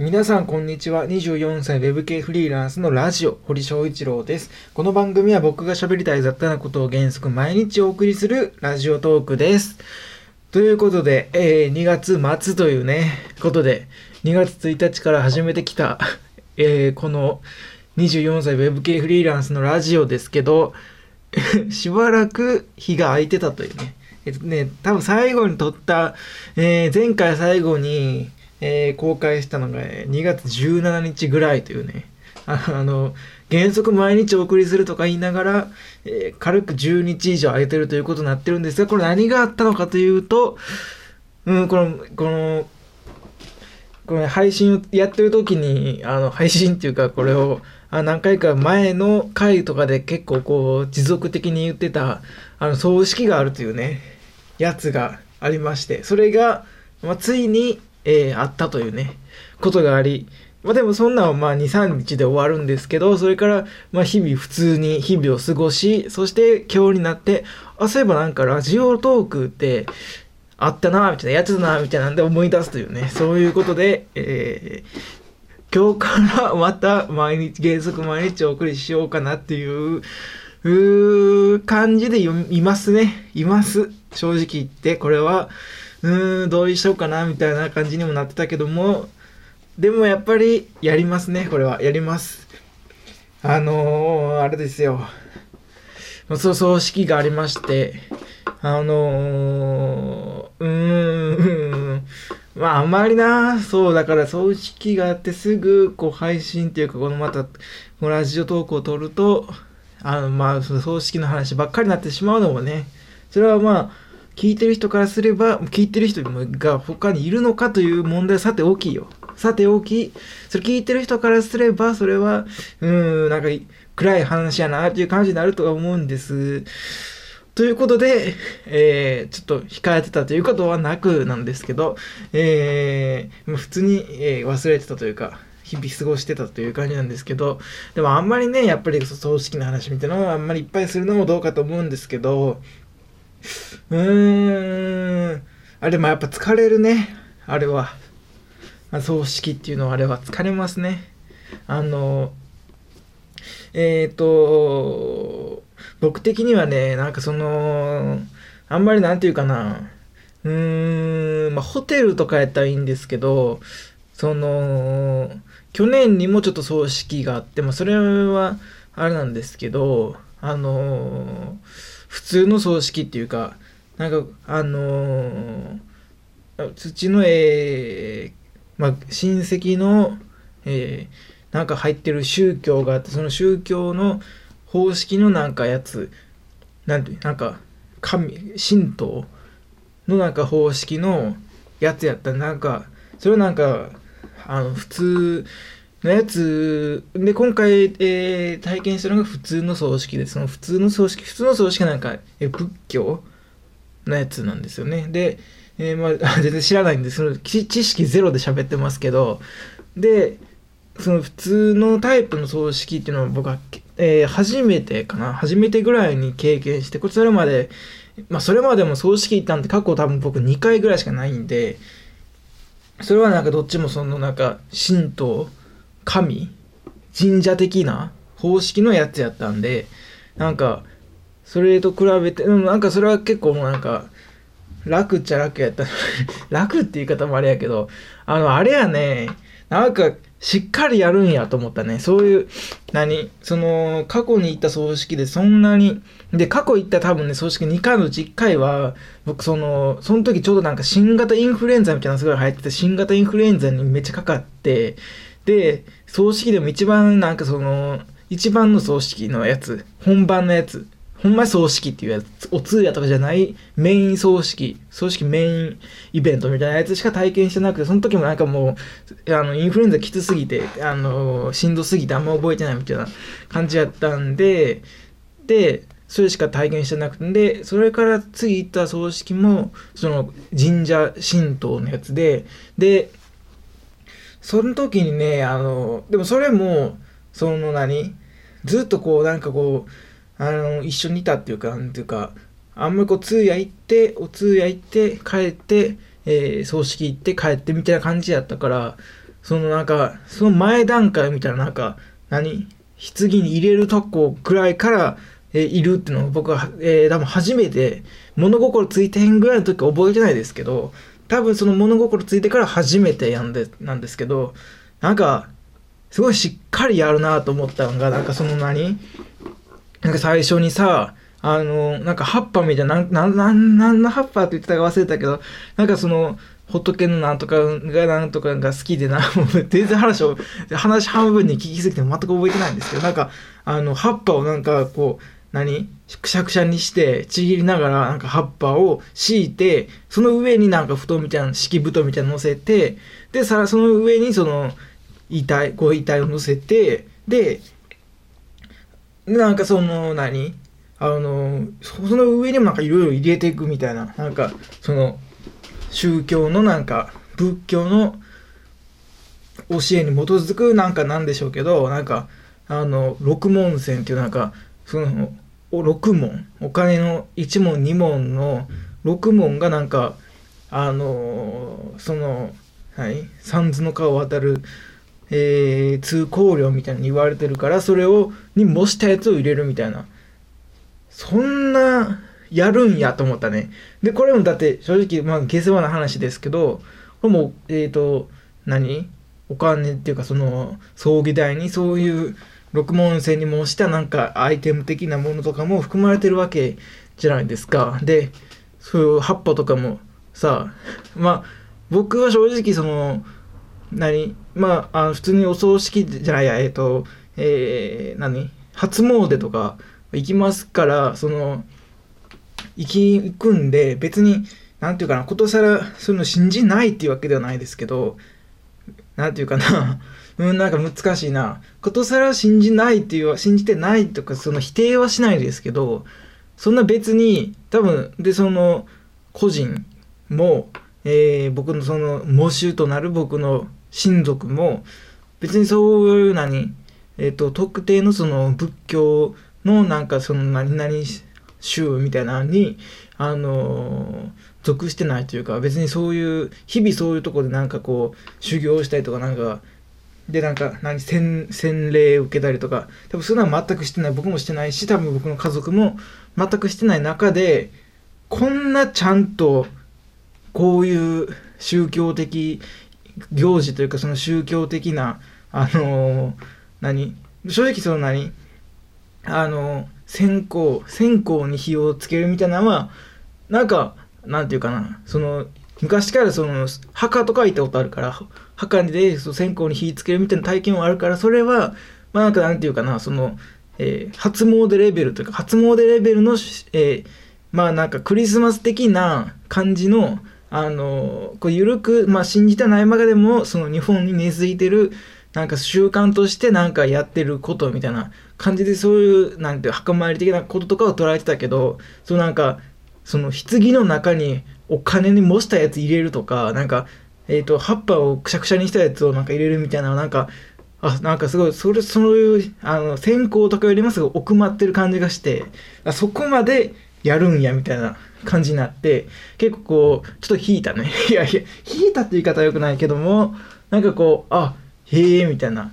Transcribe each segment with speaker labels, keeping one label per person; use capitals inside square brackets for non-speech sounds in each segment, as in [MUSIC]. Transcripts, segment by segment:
Speaker 1: 皆さんこんにちは。24歳 Web 系フリーランスのラジオ、堀翔一郎です。この番組は僕が喋りたい雑多なことを原則毎日お送りするラジオトークです。ということで、えー、2月末というね、ことで、2月1日から始めてきた、えー、この24歳 Web 系フリーランスのラジオですけど、[LAUGHS] しばらく日が空いてたというね。えっとね、多分最後に撮った、えー、前回最後に、えー、公開したのが2月17日ぐらいというね、[LAUGHS] あの、原則毎日お送りするとか言いながら、えー、軽く10日以上空いてるということになってるんですが、これ何があったのかというと、うん、この、この、この配信をやってる時に、あの、配信っていうか、これを、あ何回か前の回とかで結構こう、持続的に言ってた、あの、葬式があるというね、やつがありまして、それが、まあ、ついに、えー、あったというね、ことがあり、まあでもそんなんはまあ2、3日で終わるんですけど、それからまあ日々普通に日々を過ごし、そして今日になって、あ、そういえばなんかラジオトークってあったな、みたいな、やつだな、みたいなんで思い出すというね、そういうことで、えー、今日からまた毎日、原則毎日お送りしようかなっていう、う感じでいますね。います。正直言って、これは、うーん、どうしようかな、みたいな感じにもなってたけども、でもやっぱりやりますね、これは。やります。あのー、あれですよ。そう、葬式がありまして、あのー、うーん、まああんまりな、そう、だから葬式があってすぐ、こう配信っていうか、このまた、このラジオトークを撮ると、あの、まあ、その葬式の話ばっかりになってしまうのもね、それはまあ、聞いてる人からすれば、聞いてる人が他にいるのかという問題はさて大きいよ。さて大きい。それ聞いてる人からすれば、それは、うーん、なんか暗い話やなっていう感じになるとは思うんです。ということで、えー、ちょっと控えてたということはなくなんですけど、えー、普通に、えー、忘れてたというか、日々過ごしてたという感じなんですけど、でもあんまりね、やっぱり葬式の話みたいなのはあんまりいっぱいするのもどうかと思うんですけど、[LAUGHS] うーん、あれもやっぱ疲れるね、あれは。葬式っていうのはあれは疲れますね。あの、えっ、ー、と、僕的にはね、なんかその、あんまりなんていうかな、うーん、まあ、ホテルとかやったらいいんですけど、その、去年にもちょっと葬式があって、まあ、それは、あれなんですけど、あの普通の葬式っていうか、なんか、あの土の絵、まあ、親戚の、えー、なんか入ってる宗教があって、その宗教の方式のなんかやつ、なんて、なんか、神、神道のなんか方式のやつやった。なんか、それはなんか、あの、普通のやつ、で、今回、えー、体験したのが普通の葬式で、その普通の葬式、普通の葬式なんか、え仏教のやつなんですよね。で、えー、まあ、[LAUGHS] 全然知らないんで、その知識ゼロで喋ってますけど、で、その普通のタイプの葬式っていうのは僕は、えー、初めてかな初めてぐらいに経験してこれそれまでまあそれまでも葬式行ったんて過去多分僕2回ぐらいしかないんでそれはなんかどっちもそのなんか神道神？神社的な？方式のやつやったんでなんかそれと比べて、うん、なんかそれは結構もうなんか楽っちゃ楽やった。[LAUGHS] 楽って言い方もあれやけどあのあれやねなんかしっかりやるんやと思ったね。そういう、何？その、過去に行った葬式でそんなに、で、過去行った多分ね、葬式2回のうち1回は、僕その、その時ちょうどなんか新型インフルエンザみたいなのすごい入ってて、新型インフルエンザにめっちゃかかって、で、葬式でも一番なんかその、一番の葬式のやつ、本番のやつほんま葬式っていうやつ、お通夜とかじゃないメイン葬式、葬式メインイベントみたいなやつしか体験してなくて、その時もなんかもう、あの、インフルエンザきつすぎて、あの、しんどすぎてあんま覚えてないみたいな感じやったんで、で、それしか体験してなくて、で、それから次行った葬式も、その神社神道のやつで、で、その時にね、あの、でもそれも、その何ずっとこう、なんかこう、あの一緒にいたっていうかなんていうかあんまりこう通夜行ってお通夜行って帰って、えー、葬式行って帰ってみたいな感じやったからそのなんかその前段階みたいななんか何棺に入れるとこくらいから、えー、いるっていうのを僕は、えー、多分初めて物心ついてへんぐらいの時覚えてないですけど多分その物心ついてから初めてやんでなんですけどなんかすごいしっかりやるなと思ったのがなんかその何なんか最初にさあのなんか葉っぱみたいななんなんなんの葉っぱって言ってたか忘れたけどなんかその仏のなんとかがなんとかが好きでな、も [LAUGHS] う全然話を、話半分に聞きすぎて全く覚えてないんですけど、なんか、あの、葉っぱをなんかこう、何？くしゃくしゃにしてちぎりながらなんか葉っぱを敷いてその上になんか布団みたいな敷布団みたいなの乗せてでさその上にその遺体ご遺体を乗せてでなんかその何？あのその上にもなんかいろいろ入れていくみたいななんかその宗教のなんか仏教の教えに基づくなんかなんでしょうけどなんかあの六文銭っていうなんかその6問お金の1問2問の6問がなんかあのそのはい三途の川を渡る、えー、通行料みたいに言われてるからそれをに模したやつを入れるみたいな。そんなやるんやと思ったね。で、これもだって正直、まあ、下世話な話ですけど、これも、えっ、ー、と、何？お金っていうか、その、葬儀代にそういう六文銭に模したなんかアイテム的なものとかも含まれてるわけじゃないですか。で、そういう葉っぱとかもさ、[LAUGHS] まあ、僕は正直その、何まあ、あ普通にお葬式じゃないや、えっ、ー、と、えー、何初詣とか行きますから、その、行き行くんで別に何て言うかなことさらそういうの信じないっていうわけではないですけど何て言うかなうんなんか難しいな。ことさら信じないっていう信じてないとかその否定はしないですけどそんな別に多分でその個人も、えー、僕のその喪主となる僕の親族も別にそういう何えっ、ー、と特定のその仏教のなんかその何々州みたいなのに、あのー、属してないというか、別にそういう、日々そういうとこでなんかこう、修行したりとか、なんか、で、なんか、何、洗、洗礼受けたりとか、多分そういうのは全くしてない、僕もしてないし、多分僕の家族も全くしてない中で、こんなちゃんと、こういう宗教的行事というか、その宗教的な、あのー、何正直その何あのー線香線香に火をつけるみたいなのはなんかなんていうかなその昔からその墓とか行ったことあるから墓でその線香に火つけるみたいな体験はあるからそれはまあなんかなんていうかなその、えー、初詣レベルというか初詣レベルの、えー、まあなんかクリスマス的な感じのあのこう緩く、まあ、信じたないまでもその日本に根付いてるなんか習慣としてなんかやってることみたいな感じでそういうなんていう墓参り的なこととかを捉えてたけどそうなんかその棺の中にお金に模したやつ入れるとかなんかえっ、ー、と葉っぱをくしゃくしゃにしたやつをなんか入れるみたいななんかあなんかすごいそれそういうあの線香とかよりもすごい奥まってる感じがしてあそこまでやるんやみたいな感じになって結構こうちょっと引いたね。[LAUGHS] いやいや引いたって言い方はよくないけどもなんかこうあへえみたいな。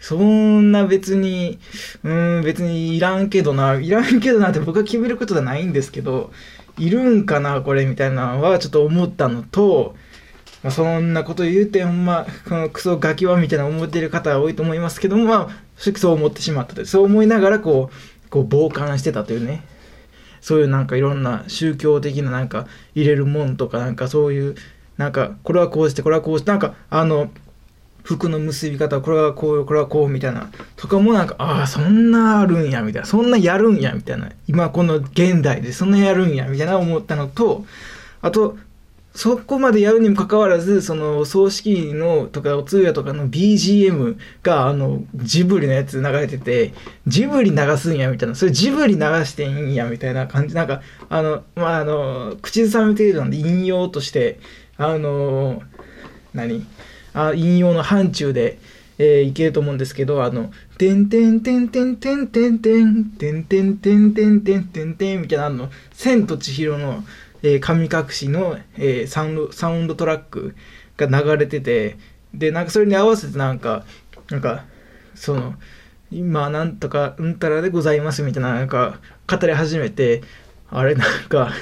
Speaker 1: そんな別に、うん、別にいらんけどな、いらんけどなって僕が決めることじゃないんですけど、いるんかな、これみたいなのはちょっと思ったのと、まあ、そんなこと言うて、ほんま、このクソガキはみたいな思ってる方は多いと思いますけども、まあ、そう思ってしまったと。そう思いながら、こう、こう傍観してたというね。そういうなんかいろんな宗教的ななんか入れるもんとかなんかそういうなんかこれはこうしてこれはこうしてなんかあの服の結び方これはこうよこれはこうみたいなとかもなんかああそんなあるんやみたいなそんなやるんやみたいな今この現代でそんなやるんやみたいな思ったのとあとそこまでやるにもかかわらずその葬式のとかお通夜とかの BGM があのジブリのやつ流れててジブリ流すんやみたいな。それジブリ流していいんやみたいな感じ。なんかあのまああの口ずさみ程度なんで引用としてあの何？あ引用の範疇で、えー、いけると思うんですけど、あの、てんてんてんてんてんてんてんてんてんてんてんてんてんてんみたいなの、千と千尋の、えー、神隠しの、えー、サウンド、サウンドトラックが流れてて、で、なんかそれに合わせてなんか、なんか、その、今なんとかうんたらでございますみたいな、なんか語り始めて、あれなんか、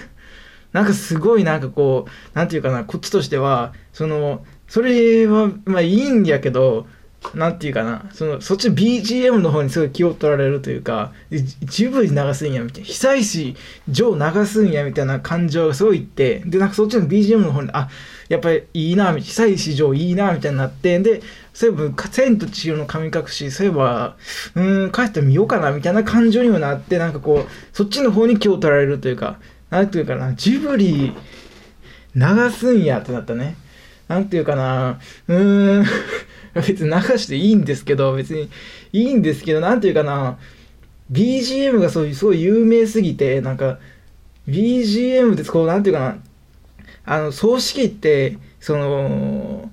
Speaker 1: なんかすごいなんかこう、なんていうかな、こっちとしては、その、それは、まあいいんやけど、なんていうかな、その、そっち BGM の方にすごい気を取られるというか、十分に流すんやみたいな、久石上流すんやみたいな感情がすごいって、で、なんかそっちの BGM の方に、あ、やっぱりいいな、久石上いいな、みたいになって、で、そういえば、千と千尋の神隠し、そういえば、うん、帰ってみようかな、みたいな感情にもなって、なんかこう、そっちの方に気を取られるというか、なんていうかな、ジブリ流すんやってなったね。なんていうかな、うーん、[LAUGHS] 別に流していいんですけど、別にいいんですけど、なんていうかな、BGM がそういう、すごい有名すぎて、なんか、BGM ってこう、なんていうかな、あの、葬式って、その、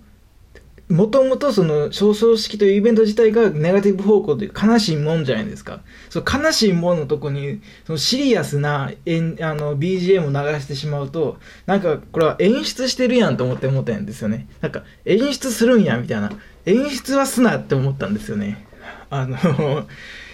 Speaker 1: もともとその表彰式というイベント自体がネガティブ方向という悲しいもんじゃないですか。その悲しいもんのとこにそのシリアスなえんあの BGM を流してしまうとなんかこれは演出してるやんと思って思ったんですよね。なんか演出するんやみたいな。演出はすなって思ったんですよね。あの [LAUGHS]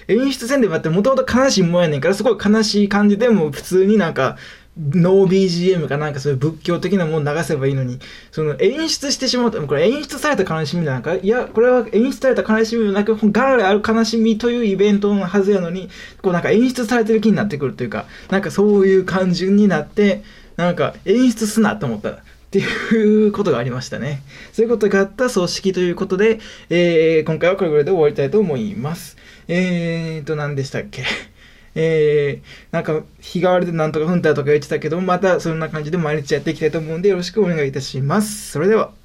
Speaker 1: 演出せんでもってもともと悲しいもんやねんからすごい悲しい感じでも普通になんかノー BGM かなんかそういう仏教的なもの流せばいいのに、その演出してしまうと、これ演出された悲しみなんか、いや、これは演出された悲しみなく、ガラある悲しみというイベントのはずやのに、こうなんか演出されてる気になってくるというか、なんかそういう感じになって、なんか演出すなと思った。っていうことがありましたね。そういうことがあった葬式ということで、えー、今回はこれぐらいで終わりたいと思います。えーと、何でしたっけ？えー、なんか日替わりでなんとかふんたとか言ってたけど、またそんな感じで毎日やっていきたいと思うんでよろしくお願いいたします。それでは。